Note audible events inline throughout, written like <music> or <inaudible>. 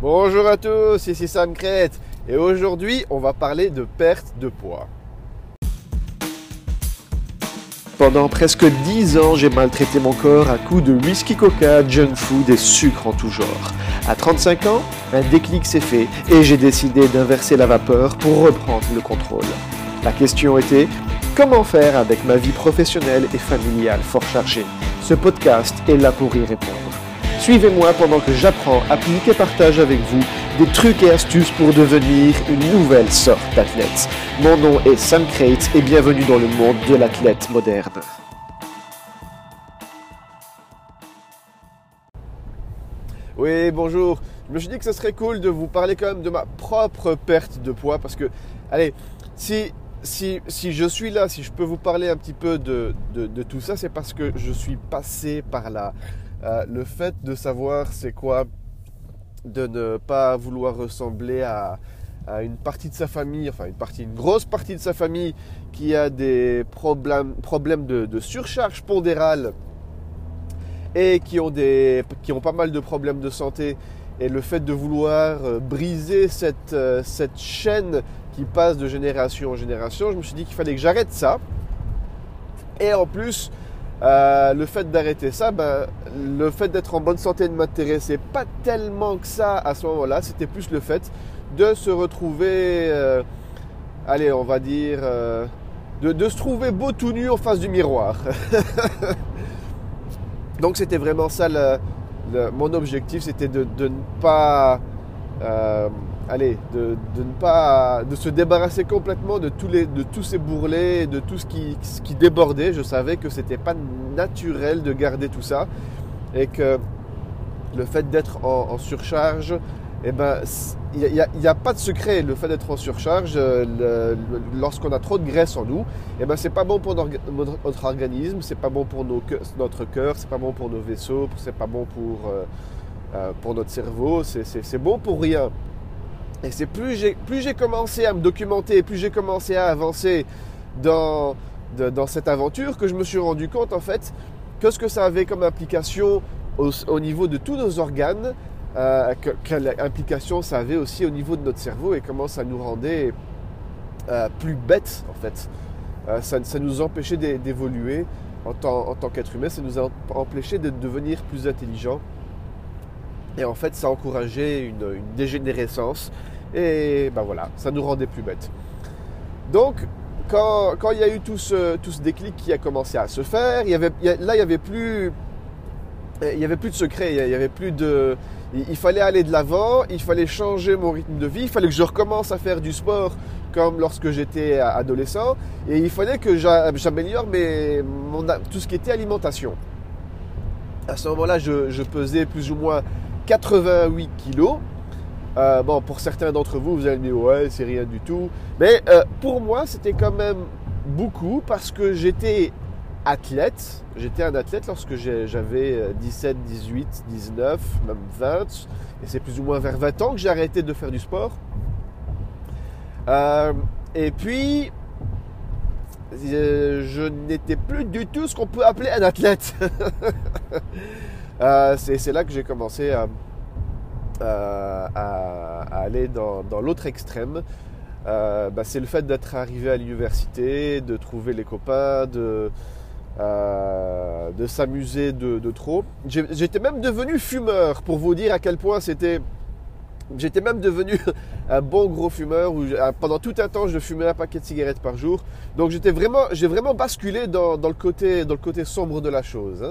Bonjour à tous, ici Sam Crête et aujourd'hui on va parler de perte de poids. Pendant presque 10 ans, j'ai maltraité mon corps à coups de whisky coca, junk food et sucre en tout genre. À 35 ans, un déclic s'est fait et j'ai décidé d'inverser la vapeur pour reprendre le contrôle. La question était comment faire avec ma vie professionnelle et familiale fort chargée? Ce podcast est là pour y répondre. Suivez-moi pendant que j'apprends, applique et partage avec vous des trucs et astuces pour devenir une nouvelle sorte d'athlète. Mon nom est Sam Crate et bienvenue dans le monde de l'athlète moderne. Oui, bonjour. Je me suis dit que ce serait cool de vous parler quand même de ma propre perte de poids parce que, allez, si, si, si je suis là, si je peux vous parler un petit peu de, de, de tout ça, c'est parce que je suis passé par là. Euh, le fait de savoir c'est quoi de ne pas vouloir ressembler à, une partie de sa famille, enfin une partie, une grosse partie de sa famille qui a des problèmes, problèmes de, surcharge pondérale et qui ont, des, qui ont pas mal de problèmes de santé. Et le fait de vouloir euh, briser cette, euh, cette chaîne qui passe de génération en génération, je me suis dit qu'il fallait que j'arrête ça. Et en plus, euh, le fait d'arrêter ça, ben, le fait d'être en bonne santé ne m'intéressait pas tellement que ça à ce moment-là. C'était plus le fait de se retrouver, euh, allez, on va dire, euh, de, se trouver beau tout nu en face du miroir. <laughs> Donc c'était vraiment ça mon objectif, c'était de, de, ne pas allez, de, ne pas, de se débarrasser complètement de tous, les, de tous ces bourrelets, de tout ce qui, qui débordait. Je savais que c'était pas naturel de garder tout ça et que le fait d'être en, surcharge, eh ben, il n'y a, pas de secret. Le fait d'être en surcharge, euh, lorsqu'on a trop de graisse en nous, eh ben, c'est pas bon pour notre, notre organisme, c'est pas bon pour notre cœur, c'est pas bon pour nos vaisseaux, c'est pas bon pour, euh, euh, pour notre cerveau, c'est bon pour rien. Et c'est plus j'ai, plus j'ai commencé à me documenter, plus j'ai commencé à avancer dans, dans cette aventure que je me suis rendu compte en fait que ce que ça avait comme implication au, niveau de tous nos organes, euh, que, quelle implication ça avait aussi au niveau de notre cerveau et comment ça nous rendait euh, plus bêtes en fait. Euh, ça, nous empêchait d'évoluer en tant, en tant qu'être humain, ça nous a empêché de devenir plus intelligents et en fait, ça encourageait une, dégénérescence. Et ben voilà, ça nous rendait plus bêtes. Donc, quand, il y a eu tout ce, tout ce déclic qui a commencé à se faire, il y avait, là, il n'y avait plus... Il y avait plus de secret, il y avait plus de... Il fallait aller de l'avant, il fallait changer mon rythme de vie, il fallait que je recommence à faire du sport comme lorsque j'étais adolescent, et il fallait que j'améliore tout ce qui était alimentation. À ce moment-là, je pesais plus ou moins 88 kilos. Euh, bon, pour certains d'entre vous, vous allez me dire, ouais, c'est rien du tout. Mais euh, pour moi, c'était quand même beaucoup parce que j'étais athlète. J'étais un athlète lorsque j'avais 17, 18, 19, même 20. Et c'est plus ou moins vers 20 ans que j'ai arrêté de faire du sport. Euh, et puis, je n'étais plus du tout ce qu'on peut appeler un athlète. <laughs> Euh, c'est là que j'ai commencé à, aller dans, l'autre extrême. Euh, bah, c'est le fait d'être arrivé à l'université, de trouver les copains, de, euh, s'amuser de, trop. J'étais même devenu fumeur pour vous dire à quel point c'était. J'étais même devenu <laughs> un bon gros fumeur où pendant tout un temps je fumais un paquet de cigarettes par jour. Donc j'étais vraiment, j'ai vraiment basculé dans, le côté, dans le côté sombre de la chose.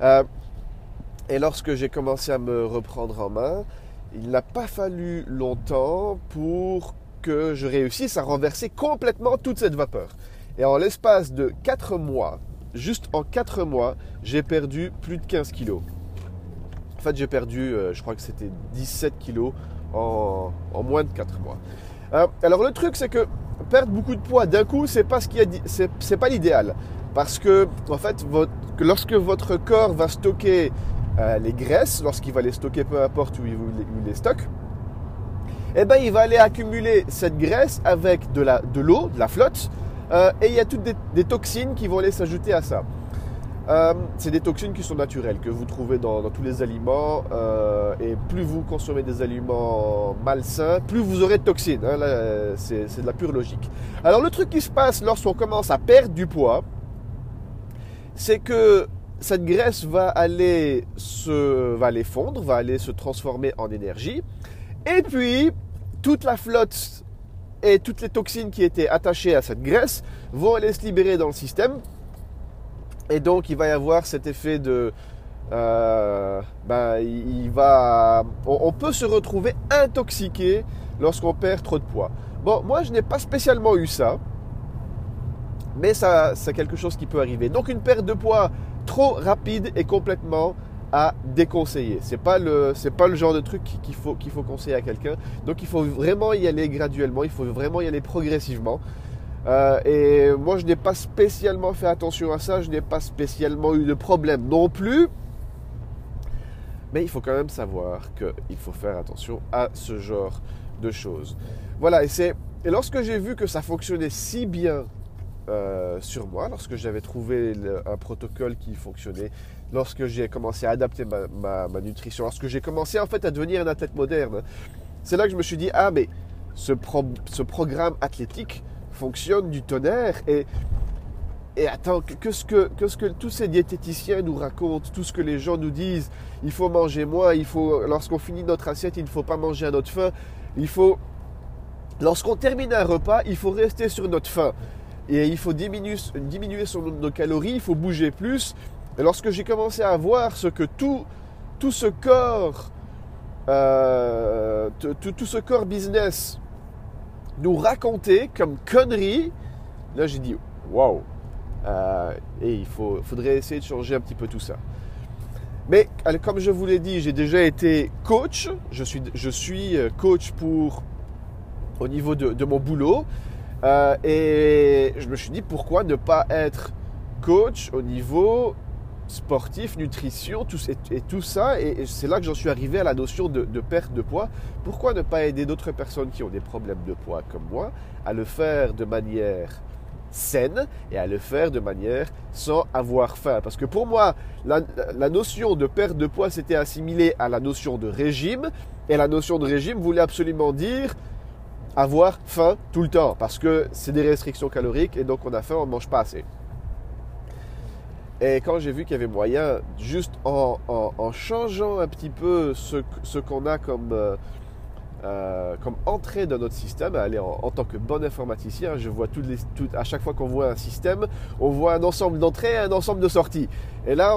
Hein. Et lorsque j'ai commencé à me reprendre en main, il n'a pas fallu longtemps pour que je réussisse à renverser complètement toute cette vapeur. Et en l'espace de 4 mois, juste en 4 mois, j'ai perdu plus de 15 kilos. En fait, j'ai perdu, euh, je crois que c'était 17 kilos en, moins de 4 mois. Euh, alors le truc, c'est que perdre beaucoup de poids d'un coup, ce qui c'est pas l'idéal, parce que en fait, lorsque votre corps va stocker euh, les graisses, lorsqu'il va les stocker, peu importe où il, les stocke, eh ben, il va aller accumuler cette graisse avec de l'eau, de, la flotte, euh, et il y a toutes des, toxines qui vont aller s'ajouter à ça. euh, c'est des toxines qui sont naturelles, que vous trouvez dans, tous les aliments. Et plus vous consommez des aliments malsains, plus vous aurez de toxines. Hein, c'est de la pure logique. Alors le truc qui se passe lorsqu'on commence à perdre du poids, c'est que cette graisse va aller, se, va aller fondre, va aller se transformer en énergie. Et puis, toute la flotte et toutes les toxines qui étaient attachées à cette graisse vont aller se libérer dans le système et donc, il va y avoir cet effet de. Euh, ben, il va, on, peut se retrouver intoxiqué lorsqu'on perd trop de poids. Bon, moi, je n'ai pas spécialement eu ça, mais ça, c'est quelque chose qui peut arriver. Donc, une perte de poids trop rapide est complètement à déconseiller. C'est pas le, pas le genre de truc qu'il faut, qu'il faut conseiller à quelqu'un. Donc, il faut vraiment y aller graduellement. Il faut vraiment y aller progressivement. Euh, et moi, je n'ai pas spécialement fait attention à ça, je n'ai pas spécialement eu de problème non plus. Mais il faut quand même savoir qu'il faut faire attention à ce genre de choses. Voilà, et, c'est, et lorsque j'ai vu que ça fonctionnait si bien euh, sur moi, lorsque j'avais trouvé un protocole qui fonctionnait, lorsque j'ai commencé à adapter ma, nutrition, lorsque j'ai commencé en fait à devenir un athlète moderne, c'est là que je me suis dit, ah mais ce, ce programme athlétique, fonctionne du tonnerre. Et, et attends, que ce que, que ce que tous ces diététiciens nous racontent, tout ce que les gens nous disent, il faut manger moins, il faut, lorsqu'on finit notre assiette, il ne faut pas manger à notre faim, il faut, lorsqu'on termine un repas, il faut rester sur notre faim. Et il faut diminuer, diminuer son, nos calories, il faut bouger plus. Et lorsque j'ai commencé à voir ce que tout, tout ce corps, euh, tout, tout ce corps business nous raconter comme connerie. Là, j'ai dit, waouh! Euh, et il faut, faudrait essayer de changer un petit peu tout ça. Mais comme je vous l'ai dit, j'ai déjà été coach. Je suis, je suis euh, coach pour au niveau de, mon boulot. Euh, et je me suis dit pourquoi ne pas être coach au niveau sportif, nutrition, tout, et, tout ça. Et, c'est là que j'en suis arrivé à la notion de, perte de poids. Pourquoi ne pas aider d'autres personnes qui ont des problèmes de poids comme moi à le faire de manière saine et à le faire de manière sans avoir faim? Parce que pour moi, la, la notion de perte de poids s'était assimilée à la notion de régime. Et la notion de régime voulait absolument dire avoir faim tout le temps. Parce que c'est des restrictions caloriques et donc on a faim, on ne mange pas assez. Et quand j'ai vu qu'il y avait moyen, juste en, changeant un petit peu ce, qu'on a comme, euh, euh, comme entrée dans notre système, aller en, tant que bon informaticien, je vois toutes les, à chaque fois qu'on voit un système, on voit un ensemble d'entrées et un ensemble de sorties. Et là,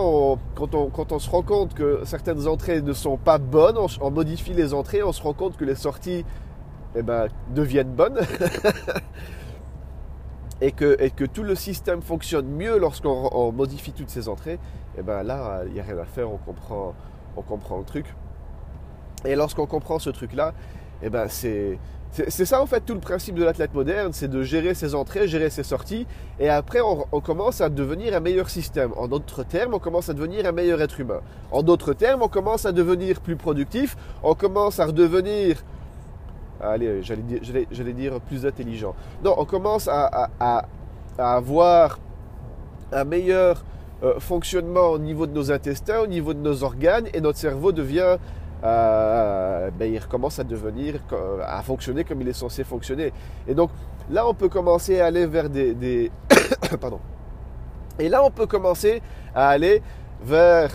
quand, on, quand, on, se rend compte que certaines entrées ne sont pas bonnes, on, modifie les entrées, on se rend compte que les sorties eh ben, deviennent bonnes. <laughs> et que, et que tout le système fonctionne mieux lorsqu'on modifie toutes ces entrées, eh ben là, il n'y a rien à faire, on comprend, on comprend le truc. Et lorsqu'on comprend ce truc-là, eh ben c'est, c'est ça en fait tout le principe de l'athlète moderne, c'est de gérer ses entrées, gérer ses sorties, et après on, on, commence à devenir un meilleur système. En d'autres termes, on commence à devenir un meilleur être humain. En d'autres termes, on commence à devenir plus productif, on commence à redevenir allez, j'allais dire, plus intelligent. Non, on commence à, avoir un meilleur euh, fonctionnement au niveau de nos intestins, au niveau de nos organes, et notre cerveau devient, euh, ben, il recommence à devenir, à fonctionner comme il est censé fonctionner. Et donc là, on peut commencer à aller vers des, des <coughs> pardon. Et là, on peut commencer à aller vers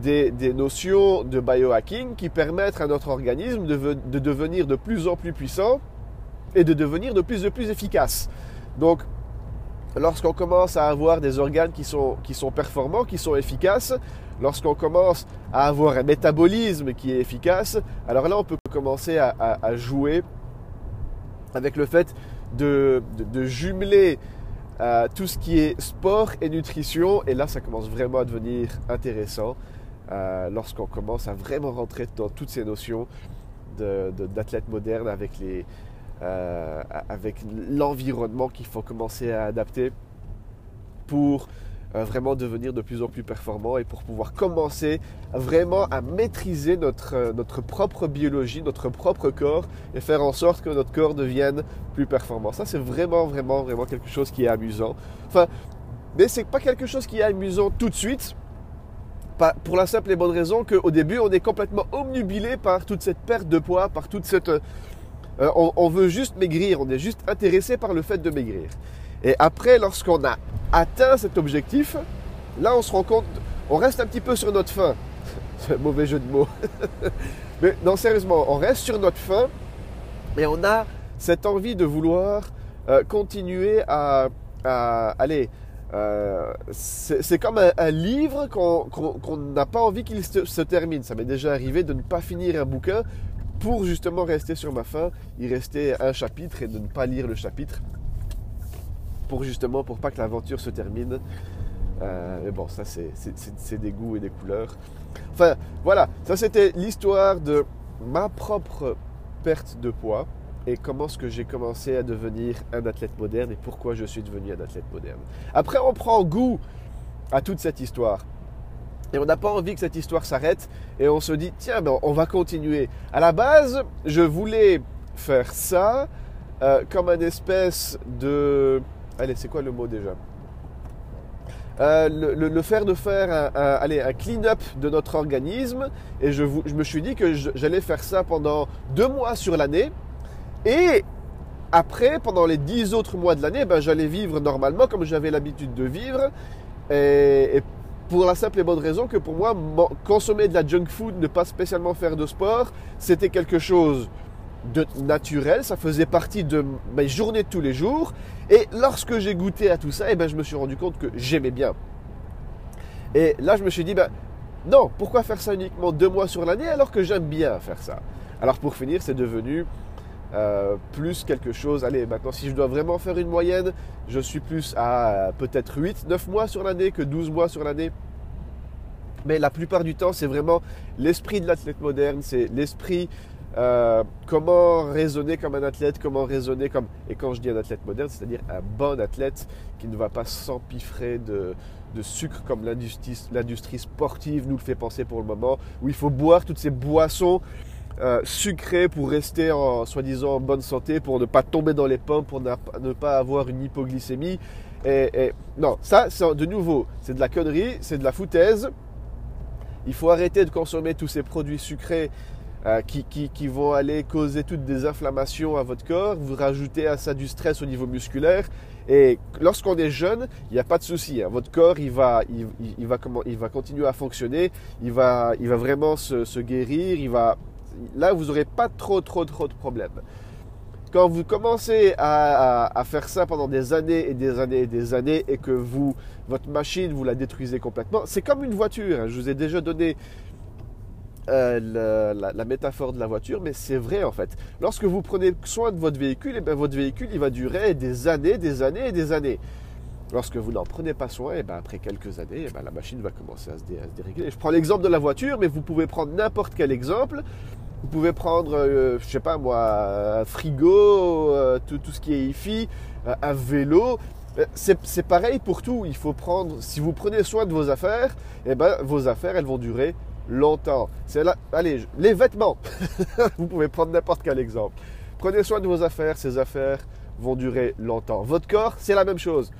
des, notions de biohacking qui permettent à notre organisme de, devenir de plus en plus puissant et de devenir de plus en plus efficace. Donc, lorsqu'on commence à avoir des organes qui sont, qui sont performants, qui sont efficaces, lorsqu'on commence à avoir un métabolisme qui est efficace, alors là, on peut commencer à, jouer avec le fait de, jumeler euh, tout ce qui est sport et nutrition, et là, ça commence vraiment à devenir intéressant. Euh, lorsqu'on commence à vraiment rentrer dans toutes ces notions d'athlète moderne avec euh, avec l'environnement qu'il faut commencer à adapter pour euh, vraiment devenir de plus en plus performant et pour pouvoir commencer vraiment à maîtriser notre, notre propre biologie, notre propre corps et faire en sorte que notre corps devienne plus performant. Ça, c'est vraiment, vraiment, vraiment quelque chose qui est amusant. Enfin, mais c'est pas quelque chose qui est amusant tout de suite. Pour la simple et bonne raison qu'au début, on est complètement omnubilé par toute cette perte de poids, par toute cette. Euh, on, veut juste maigrir, on est juste intéressé par le fait de maigrir. Et après, lorsqu'on a atteint cet objectif, là, on se rend compte, on reste un petit peu sur notre faim. <laughs> C'est un mauvais jeu de mots. <laughs> Mais non, sérieusement, on reste sur notre faim et on a cette envie de vouloir euh, continuer à, aller. Euh, c'est comme un, livre qu'on n'a pas envie qu'il se, termine. Ça m'est déjà arrivé de ne pas finir un bouquin pour justement rester sur ma faim, y rester un chapitre et de ne pas lire le chapitre pour justement pour pas que l'aventure se termine. Euh, mais bon, ça c'est des goûts et des couleurs. Enfin voilà, ça c'était l'histoire de ma propre perte de poids et comment est-ce que j'ai commencé à devenir un athlète moderne et pourquoi je suis devenu un athlète moderne. Après, on prend goût à toute cette histoire. Et on n'a pas envie que cette histoire s'arrête et on se dit, tiens, ben, on va continuer. À la base, je voulais faire ça euh, comme un espèce de... Allez, c'est quoi le mot déjà? Euh, le, faire de faire un, un clean-up de notre organisme. Et je me suis dit que j'allais faire ça pendant deux mois sur l'année. Et après, pendant les dix autres mois de l'année, ben, j'allais vivre normalement comme j'avais l'habitude de vivre. Et, pour la simple et bonne raison que pour moi, consommer de la junk food, ne pas spécialement faire de sport, c'était quelque chose de naturel, ça faisait partie de mes journées de tous les jours. Et lorsque j'ai goûté à tout ça, et eh ben, je me suis rendu compte que j'aimais bien. Et là, je me suis dit, ben, non, pourquoi faire ça uniquement deux mois sur l'année alors que j'aime bien faire ça? Alors pour finir, c'est devenu euh, plus quelque chose. Allez, maintenant, si je dois vraiment faire une moyenne, je suis plus à euh, peut-être 8, 9 mois sur l'année que 12 mois sur l'année. Mais la plupart du temps, c'est vraiment l'esprit de l'athlète moderne, c'est l'esprit euh, comment raisonner comme un athlète, comment raisonner comme... Et quand je dis un athlète moderne, c'est-à-dire un bon athlète qui ne va pas s'empiffrer de, de sucre comme l'industrie sportive nous le fait penser pour le moment, où il faut boire toutes ces boissons euh, sucré pour rester en soi-disant bonne santé, pour ne pas tomber dans les pommes, pour ne pas avoir une hypoglycémie. Et, non, ça, c'est de nouveau, c'est de la connerie, c'est de la foutaise. Il faut arrêter de consommer tous ces produits sucrés euh, qui, qui, vont aller causer toutes des inflammations à votre corps. Vous rajoutez à ça du stress au niveau musculaire. Et lorsqu'on est jeune, il n'y a pas de souci. Hein. Votre corps, il va, il, il, va comment, il va continuer à fonctionner. Il va, il va vraiment se guérir. Il va là, vous n'aurez pas trop, trop, trop de problèmes. Quand vous commencez à, faire ça pendant des années et des années et des années et que vous, votre machine, vous la détruisez complètement, c'est comme une voiture. Hein. Je vous ai déjà donné euh, la, métaphore de la voiture, mais c'est vrai en fait. Lorsque vous prenez soin de votre véhicule, et eh bien, votre véhicule il va durer des années, des années et des années. Lorsque vous n'en prenez pas soin, et eh bien, après quelques années, eh bien, la machine va commencer à se, dérégler. Je prends l'exemple de la voiture, mais vous pouvez prendre n'importe quel exemple. Vous pouvez prendre, euh, je sais pas moi, un frigo, euh, tout, ce qui est IFI, euh, un vélo. C'est pareil pour tout. Il faut prendre, si vous prenez soin de vos affaires, eh ben, vos affaires, elles vont durer longtemps. C'est là, allez, les vêtements. <laughs> vous pouvez prendre n'importe quel exemple. Prenez soin de vos affaires, ces affaires vont durer longtemps. Votre corps, c'est la même chose.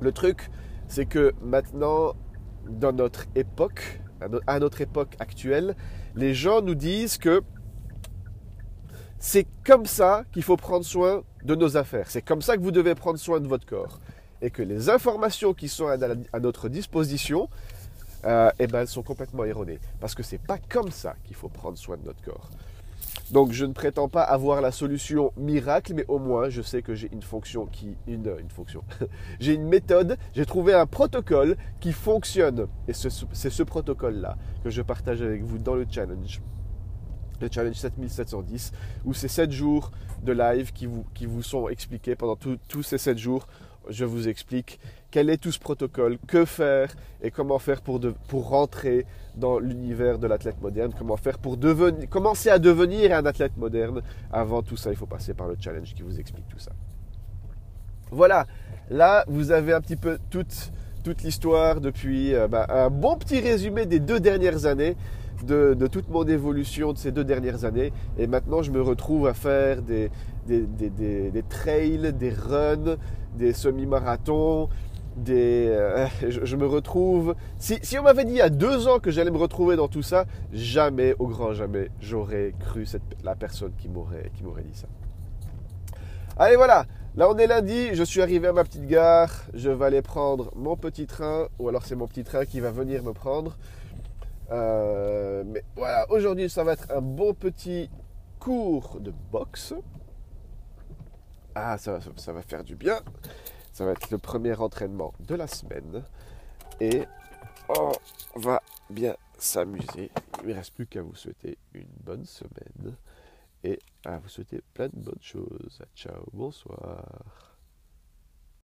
Le truc, c'est que maintenant, dans notre époque, à notre époque actuelle, les gens nous disent que c'est comme ça qu'il faut prendre soin de nos affaires. C'est comme ça que vous devez prendre soin de votre corps. Et que les informations qui sont à, notre disposition, euh, eh ben, elles sont complètement erronées. Parce que ce n'est pas comme ça qu'il faut prendre soin de notre corps. Donc je ne prétends pas avoir la solution miracle, mais au moins je sais que j'ai une fonction qui... Une, fonction. <laughs> j'ai une méthode, j'ai trouvé un protocole qui fonctionne. Et c'est ce, protocole-là que je partage avec vous dans le challenge. Le challenge 7710, où c'est 7 jours de live qui vous, qui vous sont expliqués pendant tous ces 7 jours je vous explique quel est tout ce protocole, que faire et comment faire pour, pour rentrer dans l'univers de l'athlète moderne, comment faire pour devenir, commencer à devenir un athlète moderne. Avant tout ça, il faut passer par le challenge qui vous explique tout ça. Voilà, là vous avez un petit peu toute, toute l'histoire depuis euh, bah, un bon petit résumé des deux dernières années. De, de, toute mon évolution de ces deux dernières années. Et maintenant, je me retrouve à faire des, des, des, des, trails, des runs, des semi-marathons, des, euh, <laughs> je, me retrouve. Si, on m'avait dit il y a deux ans que j'allais me retrouver dans tout ça, jamais, au grand jamais, j'aurais cru cette, la personne qui m'aurait, qui m'aurait dit ça. Allez, voilà. Là, on est lundi. Je suis arrivé à ma petite gare. Je vais aller prendre mon petit train, ou alors c'est mon petit train qui va venir me prendre. Euh, mais voilà, aujourd'hui, ça va être un bon petit cours de boxe. Ah, ça, va faire du bien. Ça va être le premier entraînement de la semaine. Et on va bien s'amuser. Il ne reste plus qu'à vous souhaiter une bonne semaine et à vous souhaiter plein de bonnes choses. Ciao, bonsoir.